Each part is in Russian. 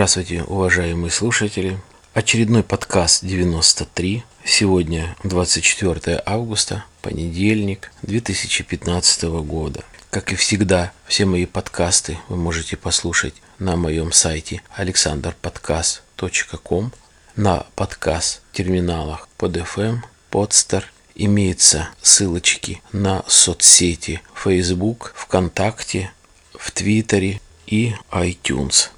Здравствуйте, уважаемые слушатели. Очередной подкаст 93. Сегодня 24 августа, понедельник 2015 года. Как и всегда, все мои подкасты вы можете послушать на моем сайте alexanderpodcast.com, на подкаст-терминалах под FM, Podster. Имеются ссылочки на соцсети Facebook, ВКонтакте, в Твиттере и iTunes.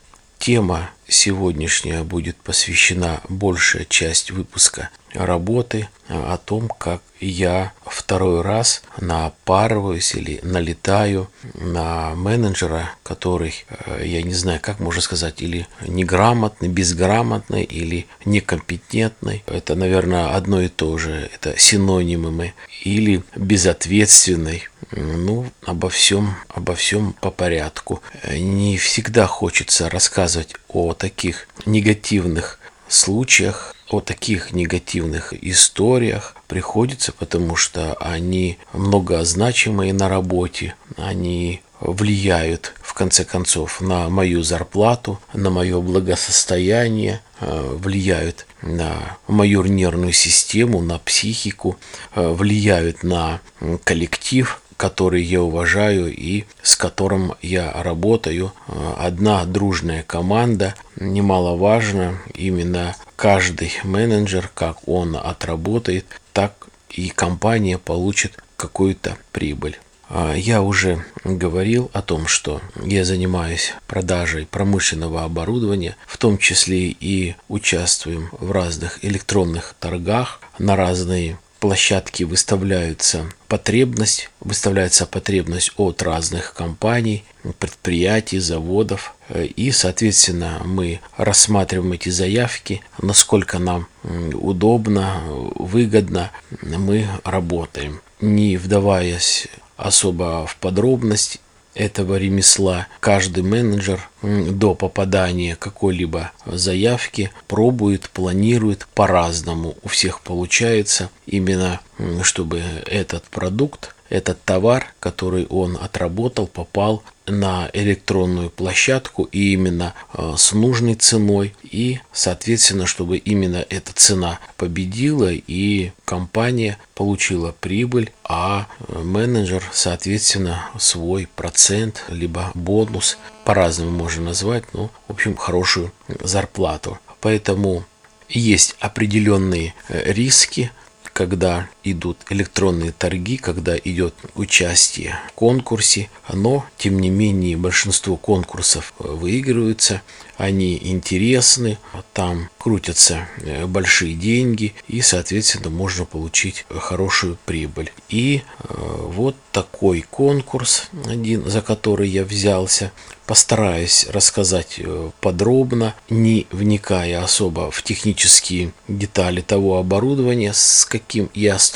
Тема сегодняшняя будет посвящена большая часть выпуска работы о том, как я второй раз напарываюсь или налетаю на менеджера, который, э, я не знаю, как можно сказать, или неграмотный, безграмотный, или некомпетентный. Это, наверное, одно и то же. Это синонимы. Или безответственный. Ну, обо всем, обо всем по порядку. Не всегда хочется рассказывать о таких негативных случаях, о таких негативных историях приходится, потому что они многозначимые на работе, они влияют в конце концов на мою зарплату, на мое благосостояние, э, влияют на мою нервную систему, на психику, э, влияют на коллектив, который я уважаю и с которым я работаю. Одна дружная команда, немаловажно, именно каждый менеджер, как он отработает, так и компания получит какую-то прибыль. А, я уже говорил о том, что я занимаюсь продажей промышленного оборудования, в том числе и участвуем в разных электронных торгах на разные площадки выставляются потребность, выставляется потребность от разных компаний, предприятий, заводов. И, соответственно, мы рассматриваем эти заявки, насколько нам удобно, выгодно мы работаем. Не вдаваясь особо в подробности, этого ремесла каждый менеджер до попадания какой-либо заявки пробует, планирует по-разному. У всех получается именно, чтобы этот продукт этот товар, который он отработал, попал на электронную площадку и именно э, с нужной ценой. И соответственно чтобы именно эта цена победила и компания получила прибыль а э, менеджер соответственно свой процент либо бонус по-разному можно назвать ну в общем хорошую зарплату. Поэтому есть определенные э, риски когда идут электронные торги, когда идет участие в конкурсе, но, тем не менее, большинство конкурсов э, выигрываются, они интересны, там крутятся э, большие деньги и, соответственно, можно получить хорошую прибыль. И э, вот такой конкурс, один, за который я взялся, постараюсь рассказать подробно, не вникая особо в технические детали того оборудования, с каким я столкнулся,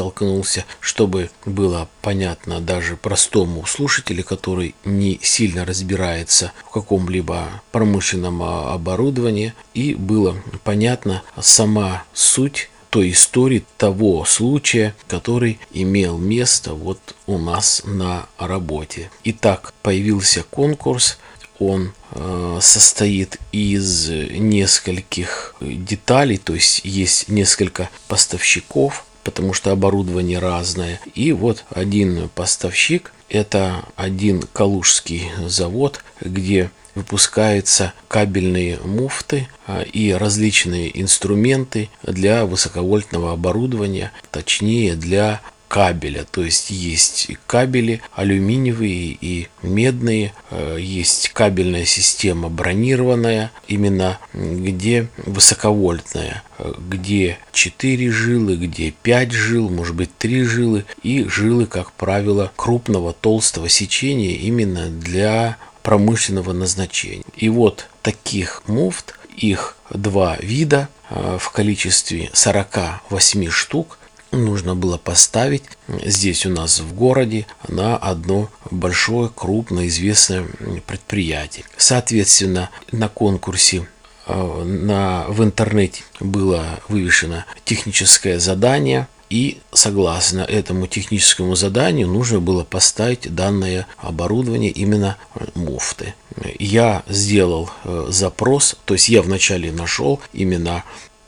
чтобы было понятно даже простому слушателю, который не сильно разбирается в каком-либо промышленном а, оборудовании, и было понятно сама суть той истории, того случая, который имел место вот у нас на работе. Итак, появился конкурс он э, состоит из нескольких деталей, то есть есть несколько поставщиков, потому что оборудование разное. И вот один поставщик, это один калужский завод, где выпускаются кабельные муфты э, и различные инструменты для высоковольтного оборудования, точнее для кабеля. То есть есть кабели алюминиевые и медные, э, есть кабельная система бронированная, именно где высоковольтная, э, где 4 жилы, где 5 жил, может быть 3 жилы и жилы, как правило, крупного толстого сечения именно для промышленного назначения. И вот таких муфт, их два вида э, в количестве 48 штук – нужно было поставить здесь у нас в городе на одно большое, крупное, известное предприятие. Соответственно, на конкурсе э, на, в интернете было вывешено техническое задание И согласно этому техническому заданию нужно было поставить данное оборудование именно муфты. Я сделал э, запрос, то есть я вначале нашел именно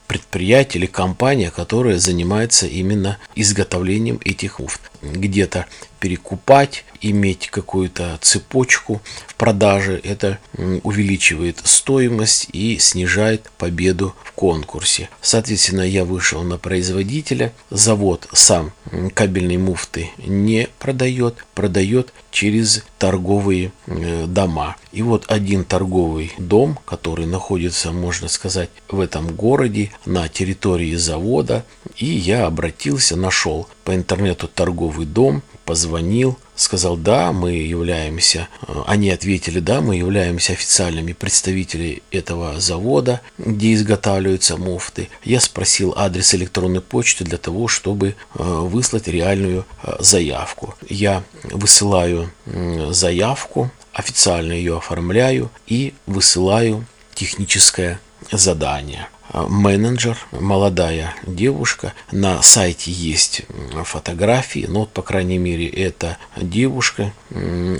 предприятие или компания, которая занимается именно изготовлением этих муфт. Где-то перекупать, иметь какую-то цепочку в продаже, это увеличивает стоимость и снижает победу в конкурсе. Соответственно, я вышел на производителя. Завод сам кабельные муфты не продает, продает через торговые э, дома. И вот один торговый дом, который находится, можно сказать, в этом городе, на территории завода, и я обратился, нашел по интернету торговый дом, позвонил, сказал, да, мы являемся, они ответили, да, мы являемся официальными представителями этого завода, где изготавливаются муфты. Я спросил адрес электронной почты для того, чтобы э, выслать реальную э, заявку. Я высылаю заявку, официально ее оформляю и высылаю техническое задание. Менеджер, молодая девушка. На сайте есть фотографии, но, по крайней мере, эта девушка,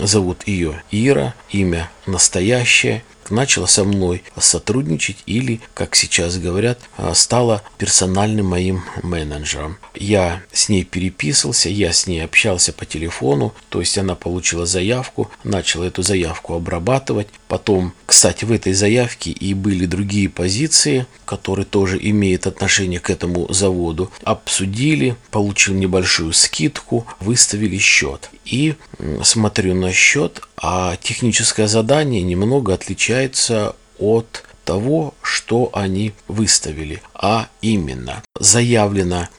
зовут ее Ира, имя настоящее, начала со мной сотрудничать или, как сейчас говорят, а, стала персональным моим менеджером. Я с ней переписывался, я с ней общался по телефону, то есть она получила заявку, начала эту заявку обрабатывать. Потом, кстати, в этой заявке и были другие позиции, которые тоже имеют отношение к этому заводу. Обсудили, получил небольшую скидку, выставили счет. И смотрю на счет, а техническое задание немного отличается от того, что они выставили. А именно, заявлена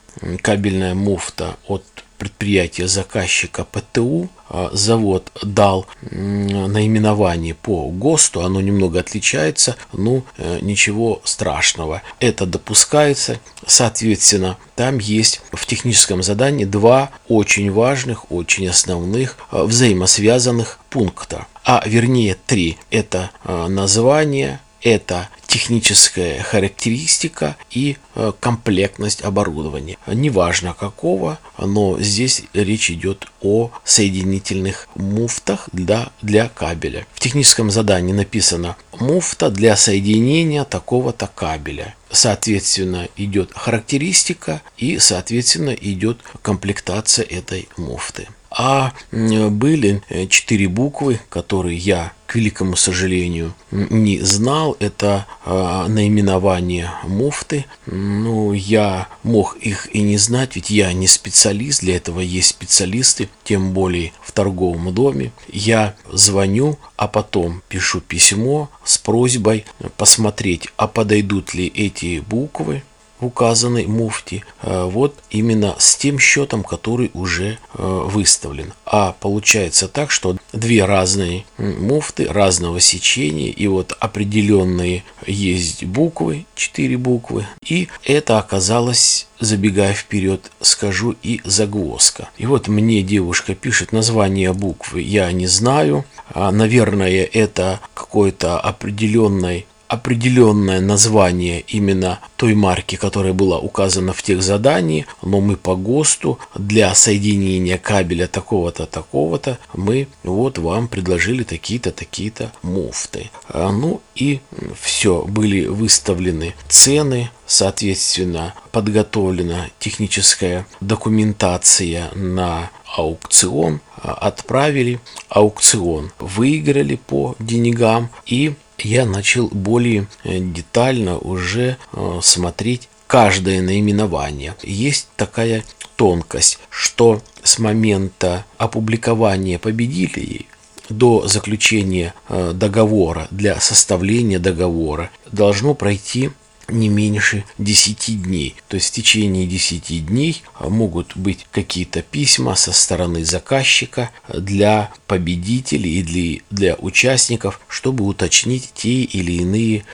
кабельная муфта от предприятия заказчика ПТУ а, завод дал наименование по ГОСТу, оно немного отличается, ну э, ничего страшного. Это допускается, соответственно, там есть в техническом задании два очень важных, очень основных а, взаимосвязанных пункта, а вернее три. Это а, название, это техническая характеристика и э, комплектность оборудования. Неважно какого, но здесь речь идет о соединительных муфтах для, для кабеля. В техническом задании написано муфта для соединения такого-то кабеля. Соответственно, идет характеристика и, соответственно, идет комплектация этой муфты. А были э, четыре буквы, которые я к великому сожалению, не знал. Это э, наименование муфты. Ну, я мог их и не знать, ведь я не специалист. Для этого есть специалисты, тем более в торговом доме. Я звоню, а потом пишу письмо с просьбой посмотреть, а подойдут ли эти буквы в указанной муфте э, вот именно с тем счетом, который уже э, выставлен. А получается так, что две разные муфты разного сечения и вот определенные есть буквы, четыре буквы, и это оказалось забегая вперед, скажу и загвоздка. И вот мне девушка пишет название буквы, я не знаю, а, наверное, это какой-то определенной определенное название именно той марки, которая была указана в тех задании, но мы по ГОСТу для соединения кабеля такого-то, такого-то, мы вот вам предложили такие-то, такие-то муфты. А, ну и все, были выставлены цены, соответственно, подготовлена техническая документация на аукцион, а, отправили аукцион, выиграли по деньгам и я начал более э, детально уже э, смотреть каждое наименование. Есть такая тонкость, что с момента опубликования победителей до заключения э, договора, для составления договора должно пройти не меньше 10 дней. То есть в течение 10 дней могут быть какие-то письма со стороны заказчика для победителей и для, для участников, чтобы уточнить те или иные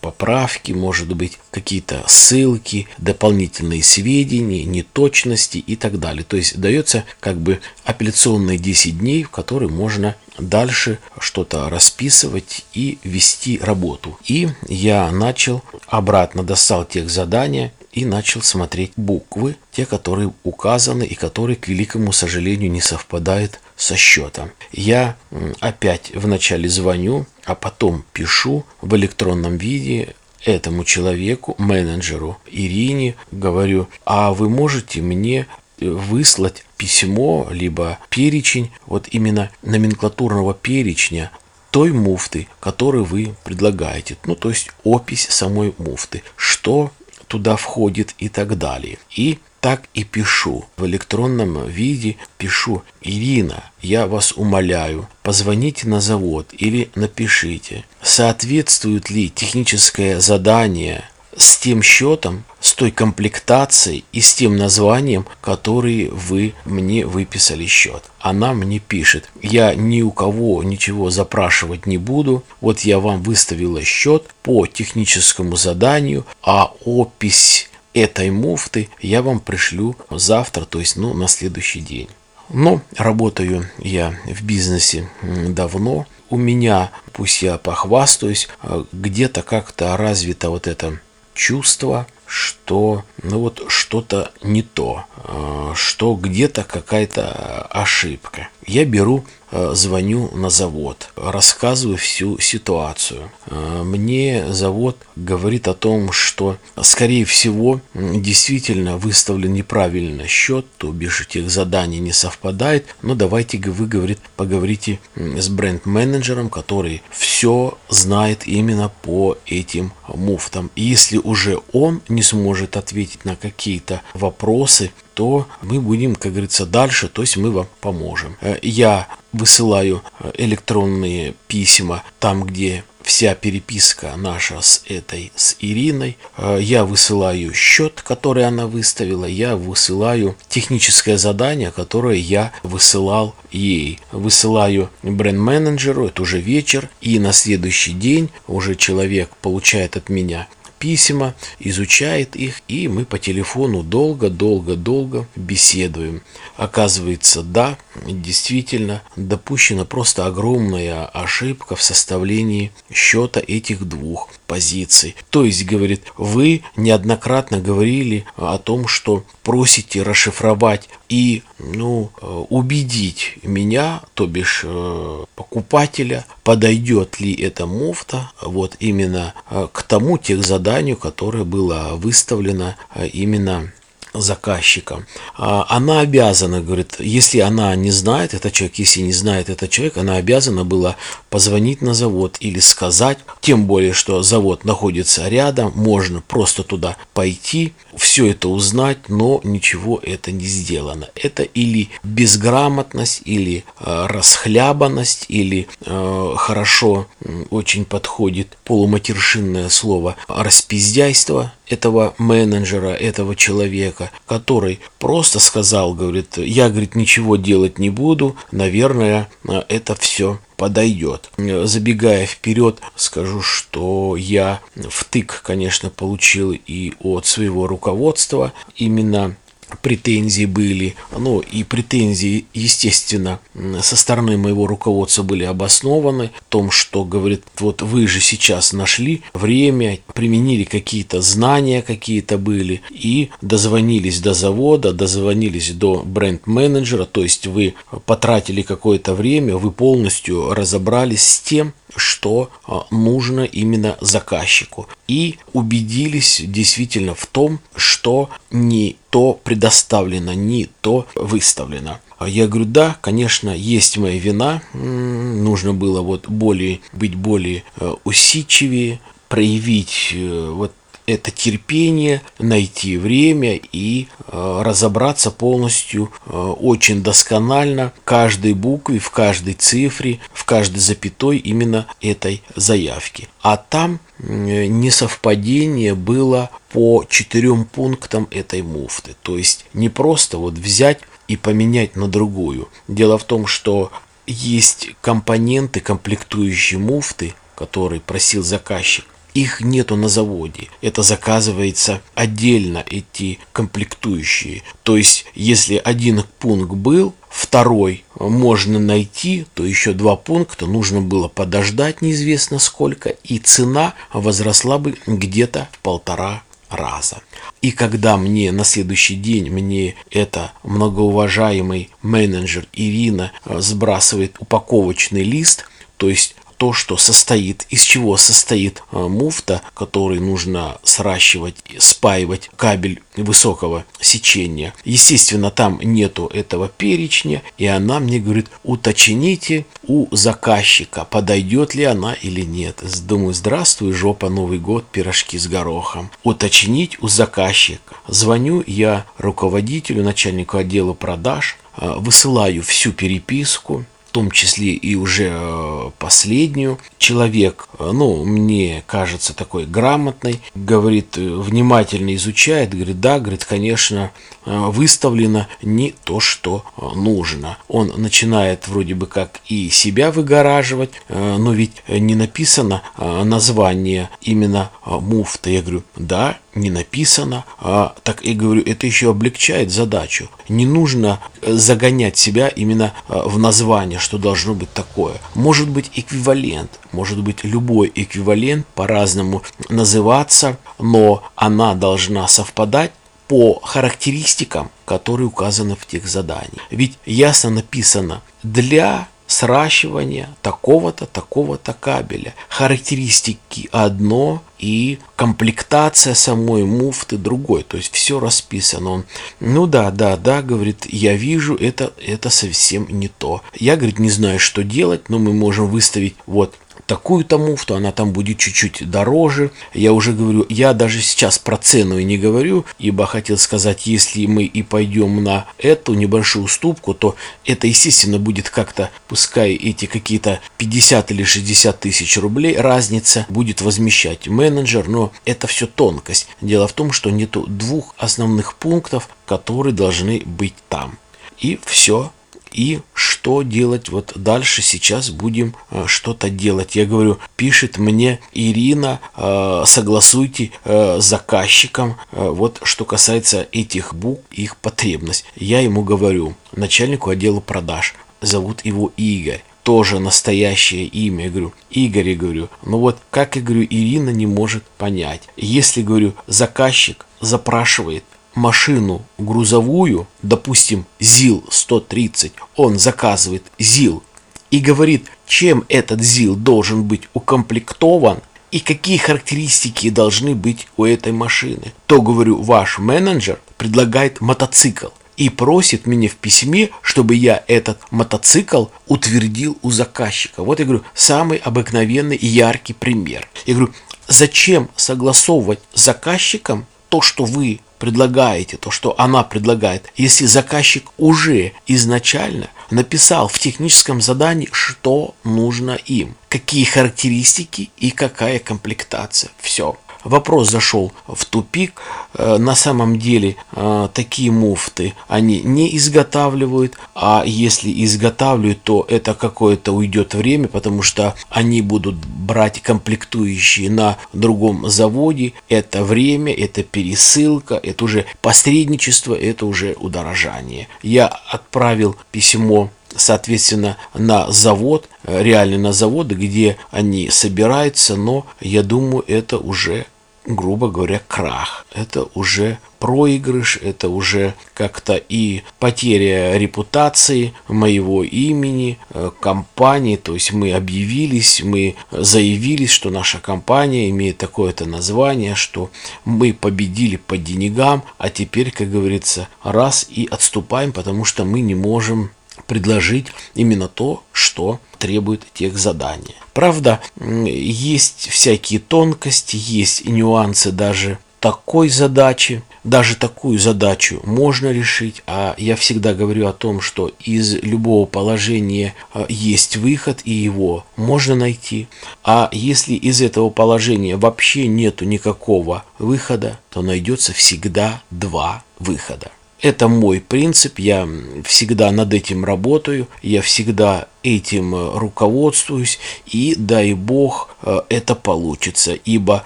поправки, может быть, какие-то ссылки, дополнительные сведения, неточности и так далее. То есть дается как бы апелляционные 10 дней, в которые можно дальше что-то расписывать и вести работу. И я начал обратно достал тех задания и начал смотреть буквы, те, которые указаны и которые, к великому сожалению, не совпадают со счетом. Я опять вначале звоню, а потом пишу в электронном виде этому человеку, менеджеру Ирине, говорю, а вы можете мне выслать письмо, либо перечень, вот именно номенклатурного перечня той муфты, которую вы предлагаете. Ну, то есть опись самой муфты, что туда входит и так далее. И так и пишу. В электронном виде пишу «Ирина, я вас умоляю, позвоните на завод или напишите, соответствует ли техническое задание с тем счетом, с той комплектацией и с тем названием, который вы мне выписали счет. Она мне пишет, я ни у кого ничего запрашивать не буду, вот я вам выставила счет по техническому заданию, а опись этой муфты я вам пришлю завтра, то есть ну, на следующий день. Но работаю я в бизнесе давно. У меня, пусть я похвастаюсь, э, где-то как-то развито вот это чувство, что ну вот что-то не то, э, что где-то какая-то ошибка. Я беру, э, звоню на завод, рассказываю всю ситуацию. Э, мне завод говорит о том, что, скорее всего, действительно выставлен неправильно счет, то бишь тех заданий не совпадает, но давайте вы, говорит, поговорите с бренд-менеджером, который все знает именно по этим муфтам. И если уже он не сможет ответить на какие-то вопросы, то мы будем, как говорится, дальше, то есть мы вам поможем. Э, я высылаю э, электронные письма там, где вся переписка наша с этой, с Ириной. Э, я высылаю счет, который она выставила, я высылаю техническое задание, которое я высылал ей. Высылаю бренд-менеджеру, это уже вечер, и на следующий день уже человек получает от меня письма, изучает их, и мы по телефону долго-долго-долго беседуем. Оказывается, да, действительно допущена просто огромная ошибка в составлении счета этих двух позиций. То есть, говорит, вы неоднократно говорили о том, что просите расшифровать и ну, убедить меня, то бишь э, покупателя, подойдет ли эта муфта вот именно э, к тому тех заданию, которое было выставлено э, именно заказчика. А, она обязана, говорит, если она не знает, этот человек, если не знает этот человек, она обязана была позвонить на завод или сказать, тем более, что завод находится рядом, можно просто туда пойти, все это узнать, но ничего это не сделано. Это или безграмотность, или э, расхлябанность, или э, хорошо очень подходит полуматершинное слово распиздяйство этого менеджера, этого человека, который просто сказал, говорит, я, говорит, ничего делать не буду, наверное, это все подойдет. Забегая вперед, скажу, что я втык, конечно, получил и от своего руководства именно претензии были. Ну и претензии, естественно, со стороны моего руководства были обоснованы. В том, что, говорит, вот вы же сейчас нашли время, применили какие-то знания, какие-то были, и дозвонились до завода, дозвонились до бренд-менеджера, то есть вы потратили какое-то время, вы полностью разобрались с тем, что а, нужно именно заказчику. И убедились действительно в том, что не то предоставлено, не то выставлено. А я говорю, да, конечно, есть моя вина, нужно было вот более, быть более э, усидчивее, проявить э, вот это терпение, найти время и э, разобраться полностью э, очень досконально в каждой букве, в каждой цифре, в каждой запятой именно этой заявки. А там э, несовпадение было по четырем пунктам этой муфты. То есть не просто вот взять и поменять на другую. Дело в том, что есть компоненты, комплектующие муфты, которые просил заказчик, их нету на заводе. Это заказывается отдельно, эти комплектующие. То есть, если один пункт был, второй можно найти, то еще два пункта нужно было подождать неизвестно сколько, и цена возросла бы где-то в полтора раза. И когда мне на следующий день мне это многоуважаемый менеджер Ирина э, сбрасывает упаковочный лист, то есть то, что состоит, из чего состоит э, муфта, который нужно сращивать, спаивать кабель высокого сечения. Естественно, там нету этого перечня, и она мне говорит, уточните у заказчика, подойдет ли она или нет. Думаю, здравствуй, жопа, Новый год, пирожки с горохом. Уточнить у заказчика. Звоню я руководителю, начальнику отдела продаж, э, высылаю всю переписку, том числе и уже э, последнюю. Человек, э, ну, мне кажется, такой грамотный, говорит, э, внимательно изучает, говорит, да, говорит, конечно, выставлено не то, что нужно. Он начинает вроде бы как и себя выгораживать, но ведь не написано название именно муфта. Я говорю, да, не написано, а так и говорю, это еще облегчает задачу. Не нужно э, загонять себя именно э, в название, что должно быть такое. Может быть эквивалент, может быть любой эквивалент по-разному называться, но она должна совпадать по характеристикам, которые указаны в тех заданиях. Ведь ясно написано для сращивания такого-то, такого-то кабеля. Характеристики одно и комплектация самой муфты другой. То есть все расписано. Он, ну да, да, да, говорит, я вижу, это, это совсем не то. Я, говорит, не знаю, что делать, но мы можем выставить вот такую-то муфту, она там будет чуть-чуть дороже. Я уже говорю, я даже сейчас про цену и не говорю, ибо хотел сказать, если мы и пойдем на эту небольшую уступку, то это, естественно, будет как-то, пускай эти какие-то 50 или 60 тысяч рублей, разница будет возмещать менеджер, но это все тонкость. Дело в том, что нету двух основных пунктов, которые должны быть там. И все и что делать вот дальше сейчас будем э, что-то делать. Я говорю, пишет мне Ирина, э, согласуйте э, с заказчиком, вот что касается этих букв, их потребность. Я ему говорю, начальнику отдела продаж, зовут его Игорь тоже настоящее имя. Я говорю, Игорь, я говорю, ну вот как, я говорю, Ирина не может понять. Если, говорю, заказчик запрашивает машину грузовую, допустим, ЗИЛ-130, он заказывает ЗИЛ и говорит, чем этот ЗИЛ должен быть укомплектован и какие характеристики должны быть у этой машины, то, говорю, ваш менеджер предлагает мотоцикл и просит меня в письме, чтобы я этот мотоцикл утвердил у заказчика. Вот я говорю, самый обыкновенный и яркий пример. Я говорю, зачем согласовывать с заказчиком то, что вы предлагаете, то, что она предлагает, если заказчик уже изначально написал в техническом задании, что нужно им, какие характеристики и какая комплектация. Все вопрос зашел в тупик. Э, на самом деле э, такие муфты они не изготавливают, а если изготавливают, то это какое-то уйдет время, потому что они будут брать комплектующие на другом заводе. Это время, это пересылка, это уже посредничество, это уже удорожание. Я отправил письмо соответственно, на завод, э, реально на завод, где они собираются, но я думаю, это уже грубо говоря, крах. Это уже проигрыш, это уже как-то и потеря репутации моего имени, э, компании, то есть мы объявились, мы заявились, что наша компания имеет такое-то название, что мы победили по деньгам, а теперь, как говорится, раз и отступаем, потому что мы не можем предложить именно то, что требует тех задания. Правда, есть всякие тонкости, есть нюансы даже такой задачи, даже такую задачу можно решить, а я всегда говорю о том, что из любого положения а, есть выход, и его можно найти. А если из этого положения вообще нету никакого выхода, то найдется всегда два выхода. Это мой принцип, я всегда над этим работаю, я всегда этим э, руководствуюсь, и дай бог э, это получится, ибо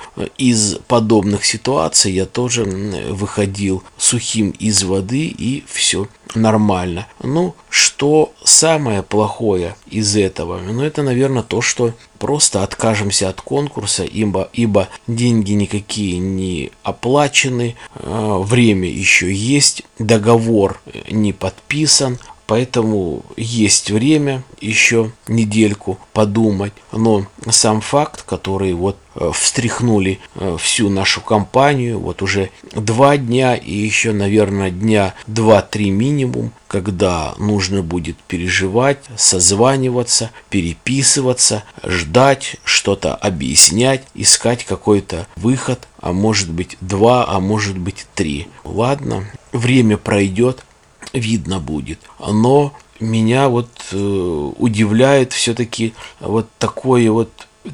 из подобных ситуаций я тоже выходил сухим из воды, и все нормально. Ну, что самое плохое из этого? Ну, это, наверное, то, что просто откажемся от конкурса, ибо, ибо деньги никакие не оплачены, время еще есть, договор не подписан, Поэтому есть время еще недельку подумать. Но сам факт, который вот э, встряхнули э, всю нашу компанию, вот уже два дня и еще, наверное, дня два-три минимум, когда нужно будет переживать, созваниваться, переписываться, ждать, что-то объяснять, искать какой-то выход, а может быть два, а может быть три. Ладно, время пройдет, видно будет. Но меня вот э, удивляет все-таки вот такое вот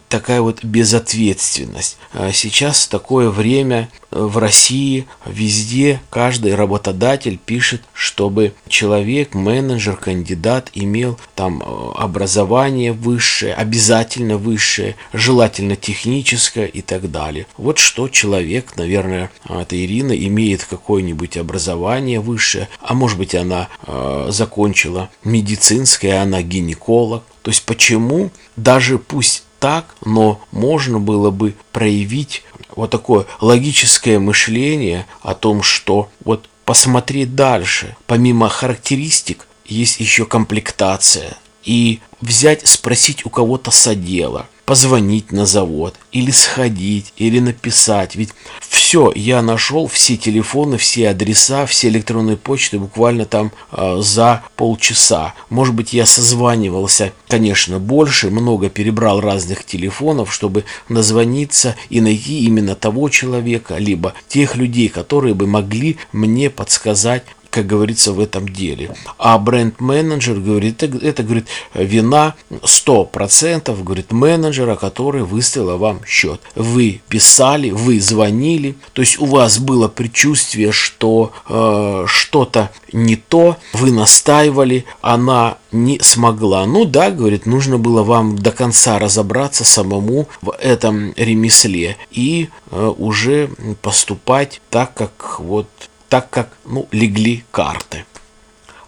такая вот безответственность. А сейчас такое время в России везде каждый работодатель пишет, чтобы человек, менеджер, кандидат имел там э, образование высшее, обязательно высшее, желательно техническое и так далее. Вот что человек, наверное, это Ирина, имеет какое-нибудь образование высшее, а может быть она э, закончила медицинское, она гинеколог. То есть почему даже пусть так, но можно было бы проявить вот такое логическое мышление о том, что вот посмотреть дальше. Помимо характеристик есть еще комплектация. И взять, спросить у кого-то содела, позвонить на завод, или сходить, или написать. Ведь все, я нашел все телефоны, все адреса, все электронные почты буквально там э, за полчаса. Может быть, я созванивался, конечно, больше, много перебрал разных телефонов, чтобы назвониться и найти именно того человека, либо тех людей, которые бы могли мне подсказать как говорится, в этом деле. А бренд-менеджер говорит, это, это говорит, вина 100%, говорит, менеджера, который выставил вам счет. Вы писали, вы звонили, то есть у вас было предчувствие, что э, что-то не то, вы настаивали, она не смогла. Ну да, говорит, нужно было вам до конца разобраться самому в этом ремесле и э, уже поступать так, как вот так как, ну, легли карты.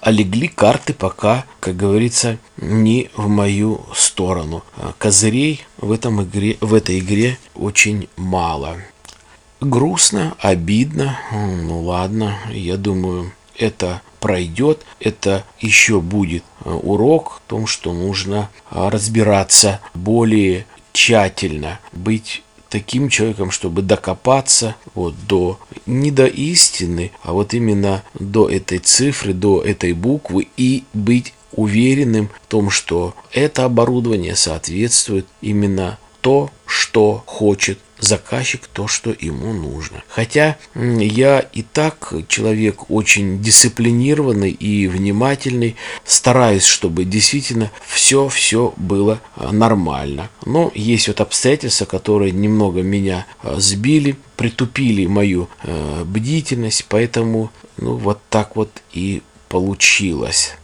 А легли карты пока, как говорится, не в мою сторону. А козырей в, этом игре, в этой игре очень мало. Грустно, обидно, ну ладно, я думаю, это пройдет, это еще будет э, урок в том, что нужно а, разбираться более тщательно, быть таким человеком, чтобы докопаться вот до не до истины, а вот именно до этой цифры, до этой буквы и быть уверенным в том, что это оборудование соответствует именно то, что хочет заказчик то, что ему нужно. Хотя я и так человек очень дисциплинированный и внимательный, стараюсь, чтобы действительно все-все было а, нормально. Но есть вот обстоятельства, которые немного меня а, сбили, притупили мою э, бдительность, поэтому ну вот так вот и получилось.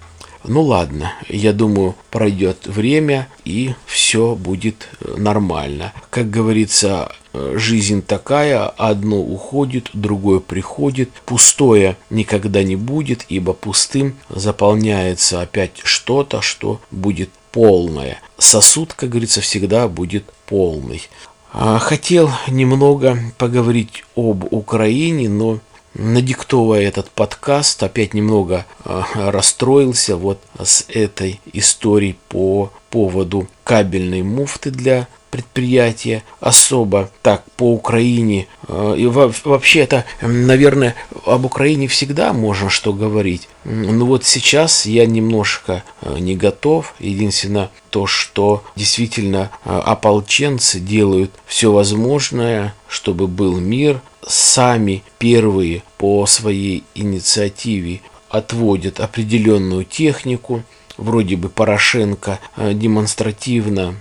Ну ладно, я думаю, пройдет время и все будет э, нормально. Как говорится, жизнь такая, одно уходит, другое приходит. Пустое никогда не будет, ибо пустым заполняется опять что-то, что будет полное. Сосуд, как говорится, всегда будет полный. А, хотел немного поговорить об Украине, но надиктовывая этот подкаст, опять немного э, расстроился вот с этой историей по поводу кабельной муфты для предприятия особо. Так по Украине э, и вообще это наверное об Украине всегда можно что говорить. Но вот сейчас я немножко э, не готов. Единственное то что действительно ополченцы делают все возможное чтобы был мир сами первые по своей инициативе отводят определенную технику, вроде бы Порошенко э, демонстративно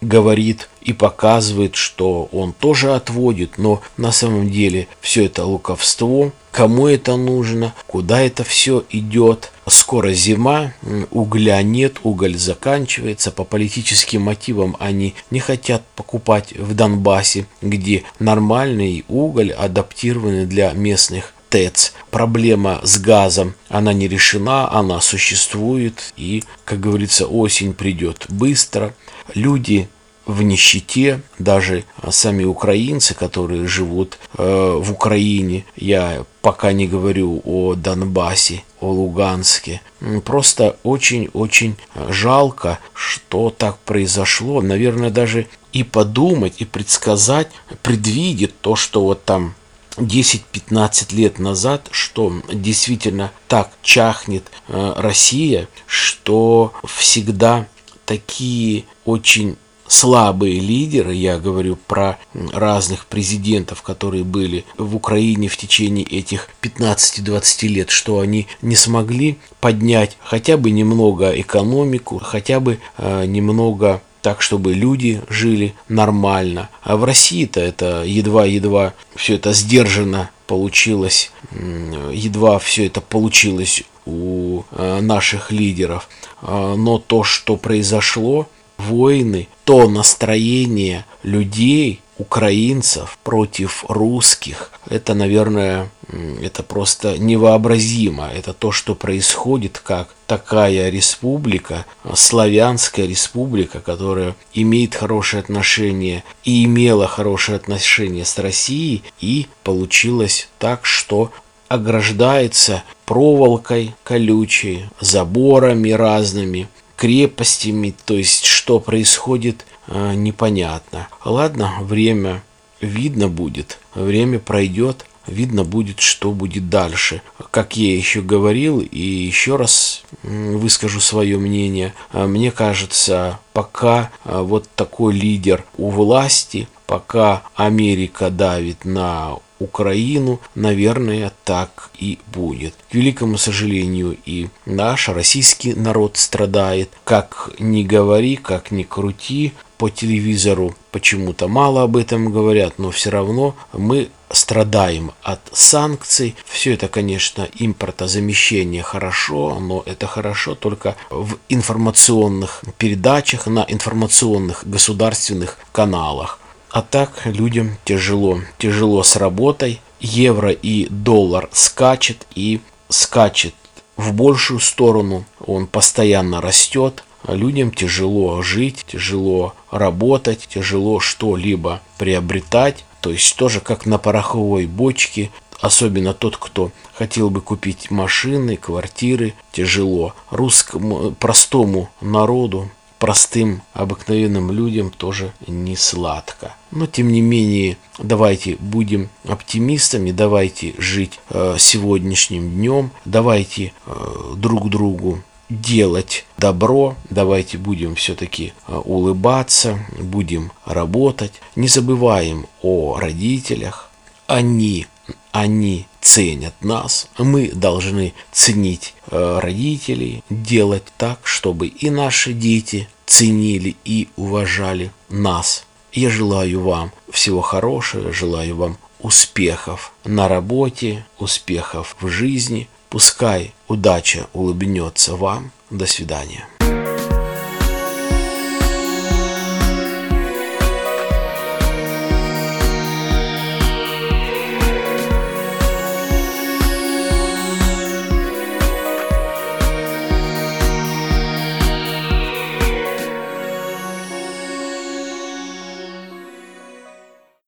говорит и показывает, что он тоже отводит, но на самом деле все это луковство. Кому это нужно, куда это все идет. Скоро зима, угля нет, уголь заканчивается. По политическим мотивам они не хотят покупать в Донбассе, где нормальный уголь адаптированный для местных ТЭЦ. Проблема с газом, она не решена, она существует. И, как говорится, осень придет быстро. Люди в нищете, даже сами украинцы, которые живут э, в Украине, я пока не говорю о Донбассе, о Луганске, просто очень-очень жалко, что так произошло. Наверное, даже и подумать, и предсказать, предвидеть то, что вот там 10-15 лет назад, что действительно так чахнет э, Россия, что всегда такие очень слабые лидеры, я говорю про разных президентов, которые были в Украине в течение этих 15-20 лет, что они не смогли поднять хотя бы немного экономику, хотя бы э, немного так, чтобы люди жили нормально. А в России-то это едва-едва все это сдержано получилось, едва все это получилось у э, наших лидеров. А, но то, что произошло, войны, то настроение людей, украинцев против русских, это, наверное, это просто невообразимо. Это то, что происходит, как такая республика, славянская республика, которая имеет хорошие отношения и имела хорошие отношения с Россией, и получилось так, что ограждается проволокой колючей, заборами разными, крепостями, то есть что происходит, а, непонятно. Ладно, время видно будет, время пройдет, видно будет, что будет дальше. Как я еще говорил, и еще раз выскажу свое мнение, а, мне кажется, пока а, вот такой лидер у власти, пока Америка давит на Украину, наверное, так и будет. К великому сожалению, и наш российский народ страдает. Как ни говори, как ни крути, по телевизору почему-то мало об этом говорят, но все равно мы страдаем от санкций. Все это, конечно, импортозамещение хорошо, но это хорошо только в информационных передачах, на информационных государственных каналах. А так людям тяжело. Тяжело с работой. Евро и доллар скачет и скачет в большую сторону. Он постоянно растет. Людям тяжело жить, тяжело работать, тяжело что-либо приобретать. То есть тоже как на пороховой бочке, особенно тот, кто хотел бы купить машины, квартиры, тяжело. Русскому простому народу простым, обыкновенным людям тоже не сладко. Но тем не менее, давайте будем оптимистами, давайте жить э, сегодняшним днем, давайте э, друг другу делать добро, давайте будем все-таки э, улыбаться, будем работать, не забываем о родителях, они, они ценят нас, мы должны ценить э, родителей, делать так, чтобы и наши дети ценили и уважали нас. Я желаю вам всего хорошего, желаю вам успехов на работе, успехов в жизни. Пускай удача улыбнется вам. До свидания.